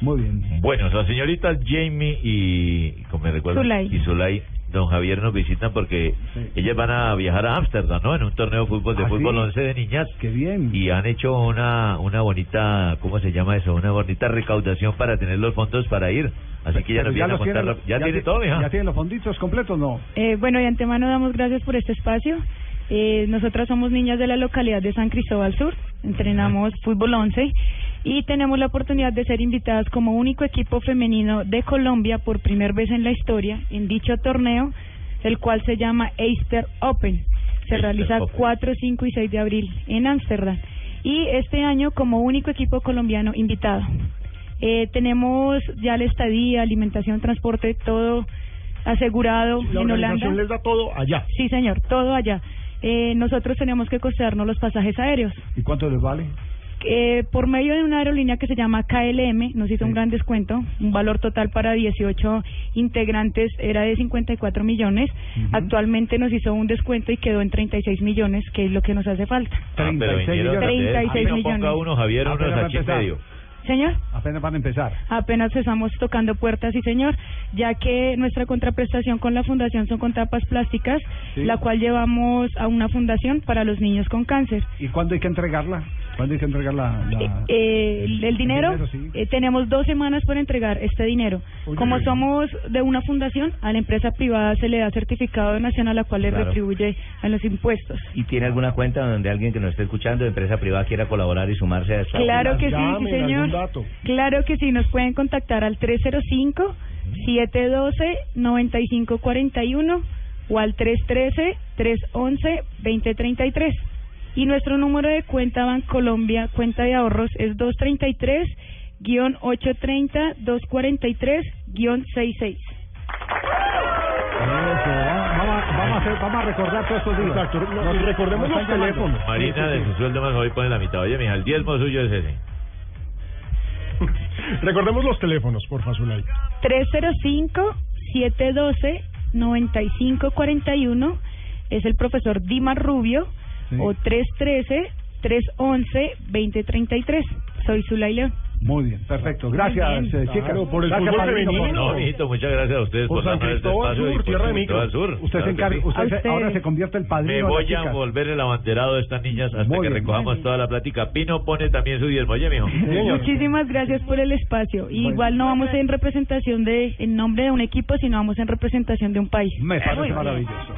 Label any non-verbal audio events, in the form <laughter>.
Muy bien. Bueno, las señoritas Jamie y, como me recuerdo, Zulay. y Zulay, don Javier nos visitan porque ellas van a viajar a Ámsterdam, ¿no? En un torneo de fútbol de ¿Ah, fútbol sí? 11 de niñas. Qué bien. Y han hecho una una bonita, ¿cómo se llama eso? Una bonita recaudación para tener los fondos para ir. Así que ya nos vienen a contar. tienen- ¿Ya, tiene ti- todo, mija? ¿Ya tienen los fonditos completos no? Eh, bueno, de antemano damos gracias por este espacio. Eh, nosotras somos niñas de la localidad de San Cristóbal Sur, entrenamos fútbol 11 y tenemos la oportunidad de ser invitadas como único equipo femenino de Colombia por primera vez en la historia en dicho torneo, el cual se llama Easter Open. Se Easter realiza Open. 4, 5 y 6 de abril en Ámsterdam. Y este año como único equipo colombiano invitado. Eh, tenemos ya la estadía, alimentación, transporte, todo asegurado La en Holanda. les da todo allá. Sí, señor, todo allá. Eh, nosotros tenemos que costearnos los pasajes aéreos. ¿Y cuánto les vale? Eh, por medio de una aerolínea que se llama KLM, nos hizo un gran descuento. Un valor total para 18 integrantes era de 54 millones. Actualmente nos hizo un descuento y quedó en 36 millones, que es lo que nos hace falta. Ah, pero 36 vinieron millones. ustedes. 36 Aquí no ponga millones. uno, Javier, aquí en medio. Señor. Apenas van a empezar. Apenas estamos tocando puertas, sí señor, ya que nuestra contraprestación con la fundación son con tapas plásticas, Sí. la cual llevamos a una fundación para los niños con cáncer. ¿Y cuándo hay que entregarla? ¿Cuándo hay que entregar la...? la- Eh, el, el dinero, dinero, sí. eh, tenemos dos semanas para entregar este dinero. Oye. Como somos de una fundación, a la empresa privada se le da certificado de nación a la cual le retribuye a los impuestos. ¿Y tiene alguna cuenta donde alguien que nos esté escuchando de empresa privada quiera colaborar y sumarse a esta? Claro que sí, señor. dato. Claro que sí, nos pueden contactar al 305-712-9541 o al 313-311-2033. Y nuestro número de cuenta Bancolombia, cuenta de ahorros, es 233-830-243-66. Eso, vamos, a- vamos, a hacer, vamos a recordar todos estos días. Exacto. Nos- y recordemos los teléfonos. Marina, de su sueldo más hoy pone la mitad. Oye, mija, el diezmo suyo es ese. <laughs> Recordemos los teléfonos, por Zulay. 305-712-9541 es el profesor Dimas Rubio Sí. o 313-311-2033. Soy Zulay León. Muy bien, perfecto. Gracias, Muy bien. eh, chicas. Claro, por el Gracias, fútbol. No, mijito, muchas gracias a ustedes Por por San este Cristóbal y Sur, por tierra de. Sur. Usted, Claro se encarga, sí. usted ustedes. ahora se convierte el padrino Me voy a chicas. volver el abanderado de estas niñas hasta Muy que bien. recojamos toda la plática. Pino pone también su diezmo. Oye, mijo. Muchísimas gracias por el espacio. Y Bueno. Igual no vamos en representación de, en nombre de un equipo, sino vamos en representación de un país. Me Muy parece bien. maravilloso.